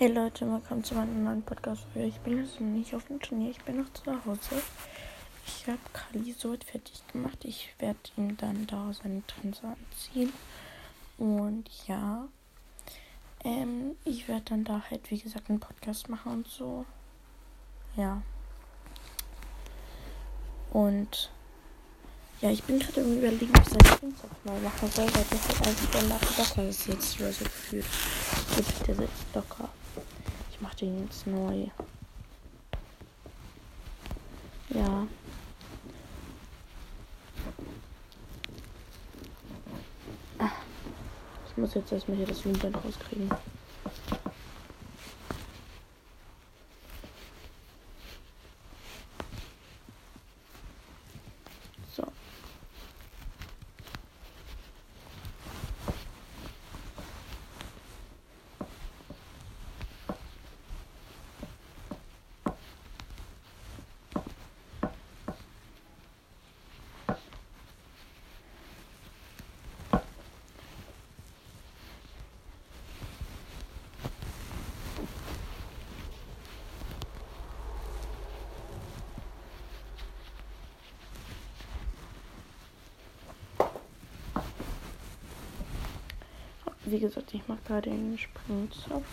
Hey Leute, willkommen zu meinem neuen Podcast. Ich bin jetzt nicht auf dem Turnier, ich bin noch zu Hause. Ich habe Kali so fertig gemacht. Ich werde ihm dann da seine Trense anziehen. Und ja, ähm, ich werde dann da halt, wie gesagt, einen Podcast machen und so. Ja. Und ja, ich bin gerade irgendwie überlegen, ob ich seine Trense auch mal machen soll, weil der halt der locker ist jetzt so gefühlt. Gut, der sitzt locker. Ich mach den jetzt neu. Ja. Ah. Ich muss jetzt erstmal hier das Lohnband rauskriegen. So. Wie gesagt, ich mache gerade den Springzopf.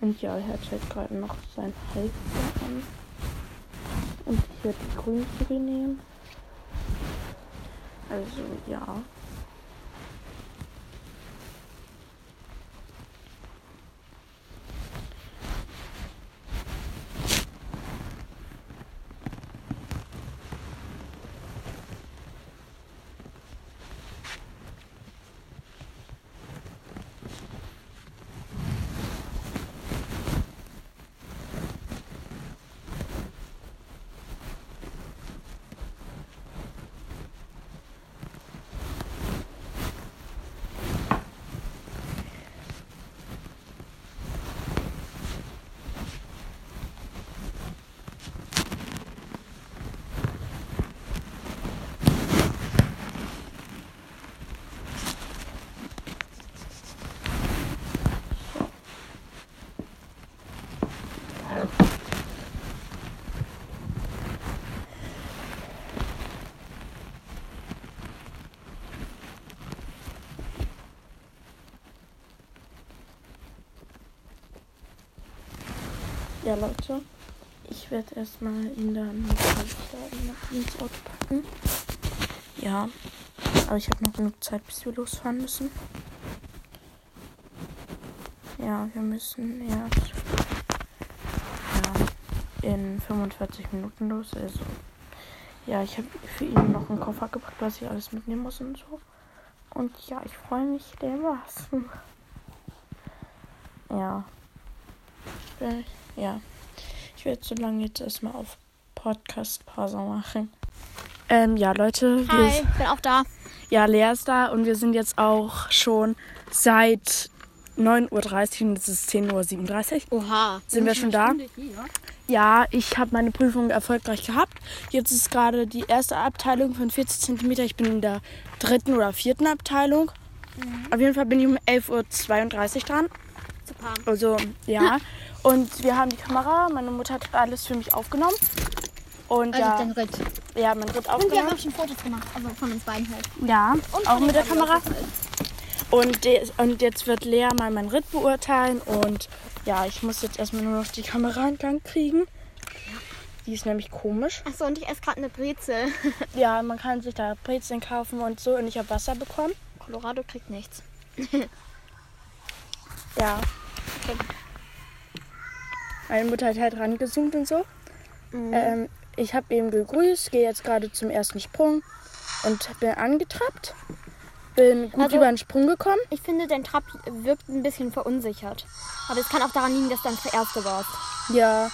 Und ja, er hat halt gerade noch sein Halsband an. Die Grünzüge nehmen. Also ja. Ja, Leute. Ich werde erstmal ihn dann ins Auto packen. Ja. Aber ich habe noch genug Zeit, bis wir losfahren müssen. Ja, wir müssen erst ja, in 45 Minuten los. Also, ja, ich habe für ihn noch einen Koffer gepackt, was ich alles mitnehmen muss und so. Und ja, ich freue mich dermaßen. Ja. Ich ja. Ich werde so lange jetzt erstmal auf Podcast-Pause machen. Ähm, ja, Leute. Hi, ich bin auch da. Ja, Lea ist da und wir sind jetzt auch schon seit 9.30 Uhr und es ist 10.37 Uhr. Oha. Sind wir schon da? Ja, ich habe meine Prüfung erfolgreich gehabt. Jetzt ist gerade die erste Abteilung von 40 cm. Ich bin in der dritten oder vierten Abteilung. Mhm. Auf jeden Fall bin ich um 11.32 Uhr dran. Super. Also, ja. Und wir haben die Kamera. Meine Mutter hat alles für mich aufgenommen. Und Also ja, den Ritt. ja, mein Ritt Und wir haben aufgenommen. auch schon Fotos gemacht, also von uns beiden halt. Ja, Und auch mit der Kamera. Und, und jetzt wird Lea mal meinen Ritt beurteilen. Und ja, ich muss jetzt erstmal nur noch die Kamera in Gang kriegen. Die ist nämlich komisch. Achso, und ich esse gerade eine Brezel. Ja, man kann sich da Brezeln kaufen und so. Und ich habe Wasser bekommen. Colorado kriegt nichts. Ja. Meine Mutter hat halt rangezoomt und so. Mhm. Ähm, ich habe eben gegrüßt, gehe jetzt gerade zum ersten Sprung und bin angetrappt. Bin gut Also- über den Sprung gekommen. Ich finde, dein Trab wirkt ein bisschen verunsichert. Aber es kann auch daran liegen, dass du dann der Erste warst. Ja,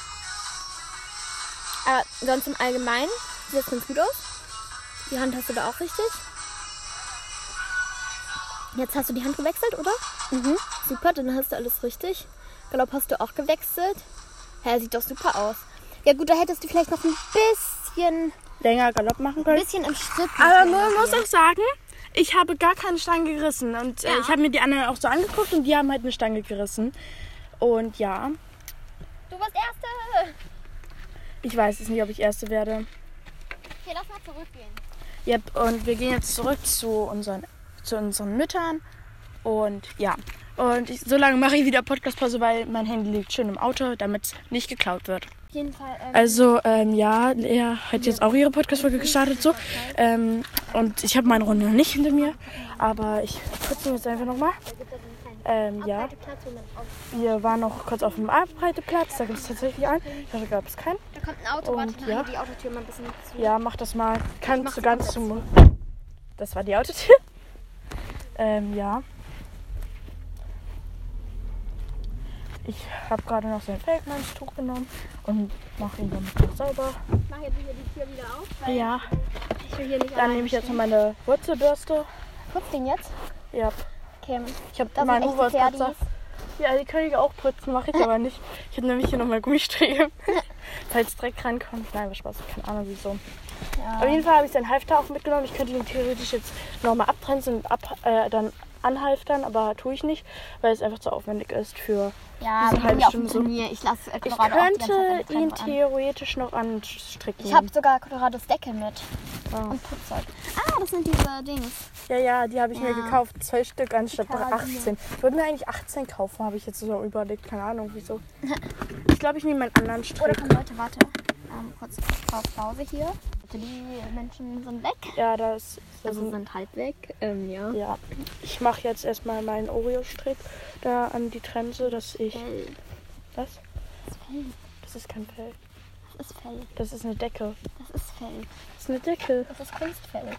Aber sonst im Allgemeinen sieht das ganz gut aus. Die Hand hast du da auch richtig. Jetzt hast du die Hand gewechselt, oder? Mhm. Super, dann hast du alles richtig. Galopp hast du auch gewechselt. Ja, sieht doch super aus. Ja gut, da hättest du vielleicht noch ein bisschen, Länger Galopp machen ein können. bisschen im Schritt. Aber man muss auch sagen, ich habe gar keine Stange gerissen. Und äh, Ja. ich habe mir die anderen auch so angeguckt und die haben halt eine Stange gerissen. Und ja, Du bist Erste. ich weiß es nicht, ob ich Erste werde. Okay, lass mal zurückgehen. Yep, und wir gehen jetzt zurück zu unseren, zu unseren Müttern. Und ja, und ich, so lange mache ich wieder Podcast-Pause, weil mein Handy liegt schön im Auto, damit es nicht geklaut wird. Auf jeden Fall. Ähm, Also, ähm, ja, Lea hat jetzt auch ihre Podcast-Folge gestartet, so. Ähm, und ich habe meine Runde noch nicht hinter mir, aber ich putze jetzt einfach nochmal. da Ähm, ja, wir waren noch kurz auf dem Abreiteplatz, da gibt es tatsächlich einen. Ich dachte, gab es keinen. Da kommt ein Auto, Und, ja. die Autotür mal ein bisschen zu. Ja, mach das mal. Kannst du ganz zum. Das war die Autotür. Ähm, ja. Ich habe gerade noch so ein Feldmannstuch genommen und mache ihn damit noch sauber. Ich mache jetzt hier die Tür wieder auf, weil Ja, ich will hier nicht dann nehme ich jetzt noch meine Wurzelbürste. Putz den jetzt. Ja, Okay, ich habe meinen. Pferdis. Ja, die können ich auch putzen, mache ich aber nicht. Ich habe nämlich hier nochmal Gummistriemen, falls Dreck rankommt. Nein, was Spaß, keine Ahnung wieso. Ja. Auf jeden Fall habe ich seinen Halfter auch mitgenommen. Ich könnte ihn theoretisch jetzt nochmal abtrennen und ab, äh, dann anhalftern, aber tue ich nicht, weil es einfach zu aufwendig ist für. Ja, diese halbe Stunde so. Ich lasse Ich ganze Zeit könnte ihn theoretisch noch anstricken. Ich habe sogar Colorados Decke mit Ah. und Putzzeug. Ah, das sind diese Dings. Ja, ja, die habe ich mir Ja. gekauft. Zwei Stück anstatt Karabiner. 18. Ich wollte mir eigentlich 18 kaufen, habe ich jetzt so überlegt. Keine Ahnung wieso. Ich glaube, ich nehme einen anderen Oder Strick. komm Leute, warte. Ähm, kurz Pause hier. Die Menschen sind weg. Ja, das, das Also sind halb weg. Ähm, ja. Ja, ich mache jetzt erstmal meinen Oreo-Strick da an die Trense, dass ich. Fell. Was? Das ist Fell. Das ist kein Fell. Das ist Fell. Das ist eine Decke. Das ist Fell. Das ist eine Decke. Das ist Kunstfell.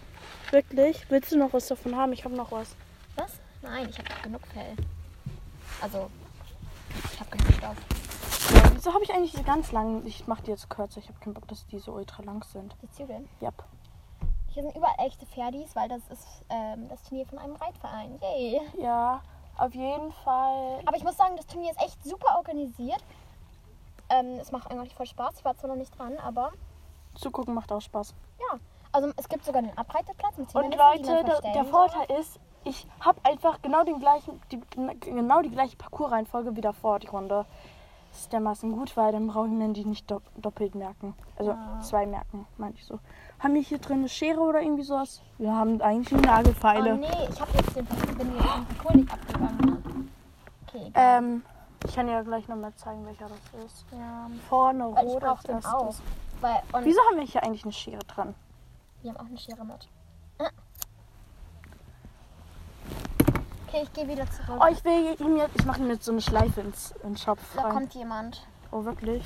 Wirklich? Willst du noch was davon haben? Ich habe noch was. Was? Nein, ich habe genug Fell. Also, ich habe genug Stoff. Ja, wieso habe ich eigentlich diese ganz langen? Ich mache die jetzt kürzer. Ich habe keinen Bock, dass die so ultra lang sind. Die Zügel. Yep. Hier sind überall echte Pferdis, weil das ist ähm, das Turnier von einem Reitverein. Yay. Ja, auf jeden Fall. Aber ich muss sagen, das Turnier ist echt super organisiert. Ähm, es macht eigentlich voll Spaß. Ich war zwar noch nicht dran, aber Zugucken macht auch Spaß. ja. Also es gibt sogar einen Abreiteplatz mit Und Leute, der, der. Vorteil ist, ich habe einfach genau den gleichen, die, genau die gleiche Parcoursreihenfolge wie davor, die Runde. Das ist dermaßen gut, weil dann brauche ich mir die nicht dopp- doppelt merken. Also Ja. zwei merken, meinte ich so. Haben wir hier drin eine Schere oder irgendwie sowas? Wir haben eigentlich eine Oh Nagelfeile. nee, ich habe jetzt den, bin jetzt Parcours nicht abgegangen. Ne? Okay, egal. ähm, ich kann ja gleich nochmal zeigen, welcher das ist. ja, Vorne weil ich rot den erstes. auch. Weil, Wieso haben wir hier eigentlich eine Schere dran? wir haben auch eine Schere mit. Ah. Okay, ich gehe wieder zurück. Oh, ich will ihm jetzt, ich mache ihm jetzt so eine Schleife ins, ins Schopf da rein. kommt jemand. Oh, wirklich?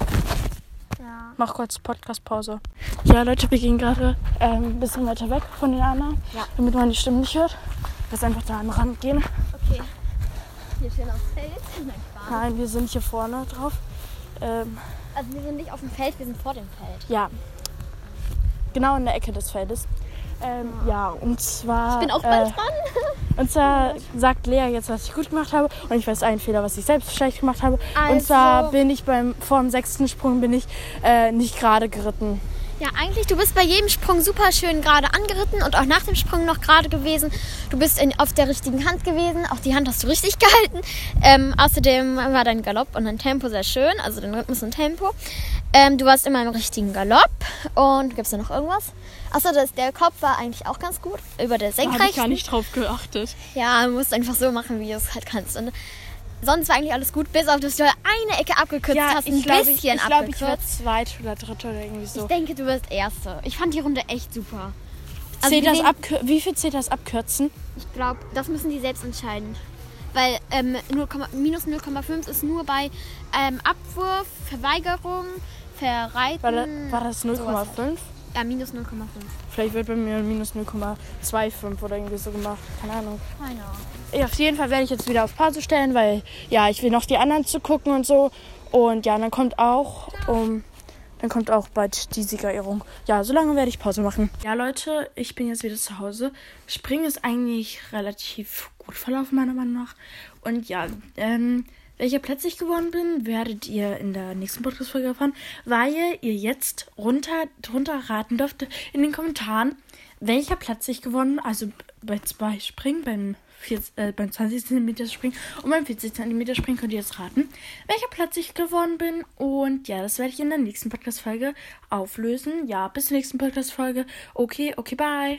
Ja. Mach kurz Podcast-Pause. Ja, Leute, wir gehen gerade ähm, ein bisschen weiter weg von den anderen, Ja. damit man die Stimmen nicht hört. Lass einfach da am Rand gehen. Okay. Hier stehen aufs Feld. Nein. Nein, wir sind hier vorne drauf. Ähm, Also wir sind nicht auf dem Feld, wir sind vor dem Feld. ja, genau in der Ecke des Feldes. Ähm, ja, und zwar. Ich bin auch bald äh, dran. Und zwar sagt Lea jetzt, was ich gut gemacht habe. Und ich weiß einen Fehler, was ich selbst schlecht gemacht habe. Und Also- zwar bin ich beim vor dem sechsten Sprung bin ich äh, nicht gerade geritten. Ja, eigentlich, du bist bei jedem Sprung super schön gerade angeritten und auch nach dem Sprung noch gerade gewesen. Du bist in, auf der richtigen Hand gewesen. Auch die Hand hast du richtig gehalten. Ähm, außerdem war dein Galopp und dein Tempo sehr schön. Also dein Rhythmus und Tempo. Ähm, du warst immer im richtigen Galopp. Und gibt es da noch irgendwas? Achso, das, der Kopf war eigentlich auch ganz gut. Über der Senkrechten. drauf geachtet. Ja, du musst einfach so machen, wie du es halt kannst. Und sonst war eigentlich alles gut, bis auf dass du eine Ecke abgekürzt hast, ein ich glaube, ich, bisschen ich, glaub, ich werde abgekürzt. zweit oder dritte oder irgendwie so. Ich denke, du wirst Erste. Ich fand die Runde echt super. Also Zählt das abkür wie viel zählt das abkürzen? Ich glaube, das müssen die selbst entscheiden. Weil ähm, 0, minus 0,5 ist nur bei ähm, Abwurf, Verweigerung, Verreiten. War, da, war das sowas 0,5? Ja, minus 0,5. Vielleicht wird bei mir minus 0,25 oder irgendwie so gemacht. Keine Ahnung. Keine Ahnung. Ja, auf jeden Fall werde ich jetzt wieder auf Pause stellen, weil ja, ich will noch die anderen zu gucken und so. Und ja, dann kommt auch um dann kommt auch bald die Siegerehrung. Ja, solange werde ich Pause machen. Ja, Leute, ich bin jetzt wieder zu Hause. Springen ist eigentlich relativ gut verlaufen, meiner Meinung nach. Und ja, ähm, welcher Platz ich geworden bin, werdet ihr in der nächsten Podcast-Folge erfahren, weil ihr jetzt runter, drunter raten dürft in den Kommentaren, welcher Platz ich gewonnen, also bei zwei Springen, beim, 40, äh, beim 20 cm Springen und beim 40 cm Springen könnt ihr jetzt raten, welcher Platz ich gewonnen bin. Und ja, das werde ich in der nächsten Podcast-Folge auflösen. Ja, bis zur nächsten Podcast-Folge. Okay, okay, bye.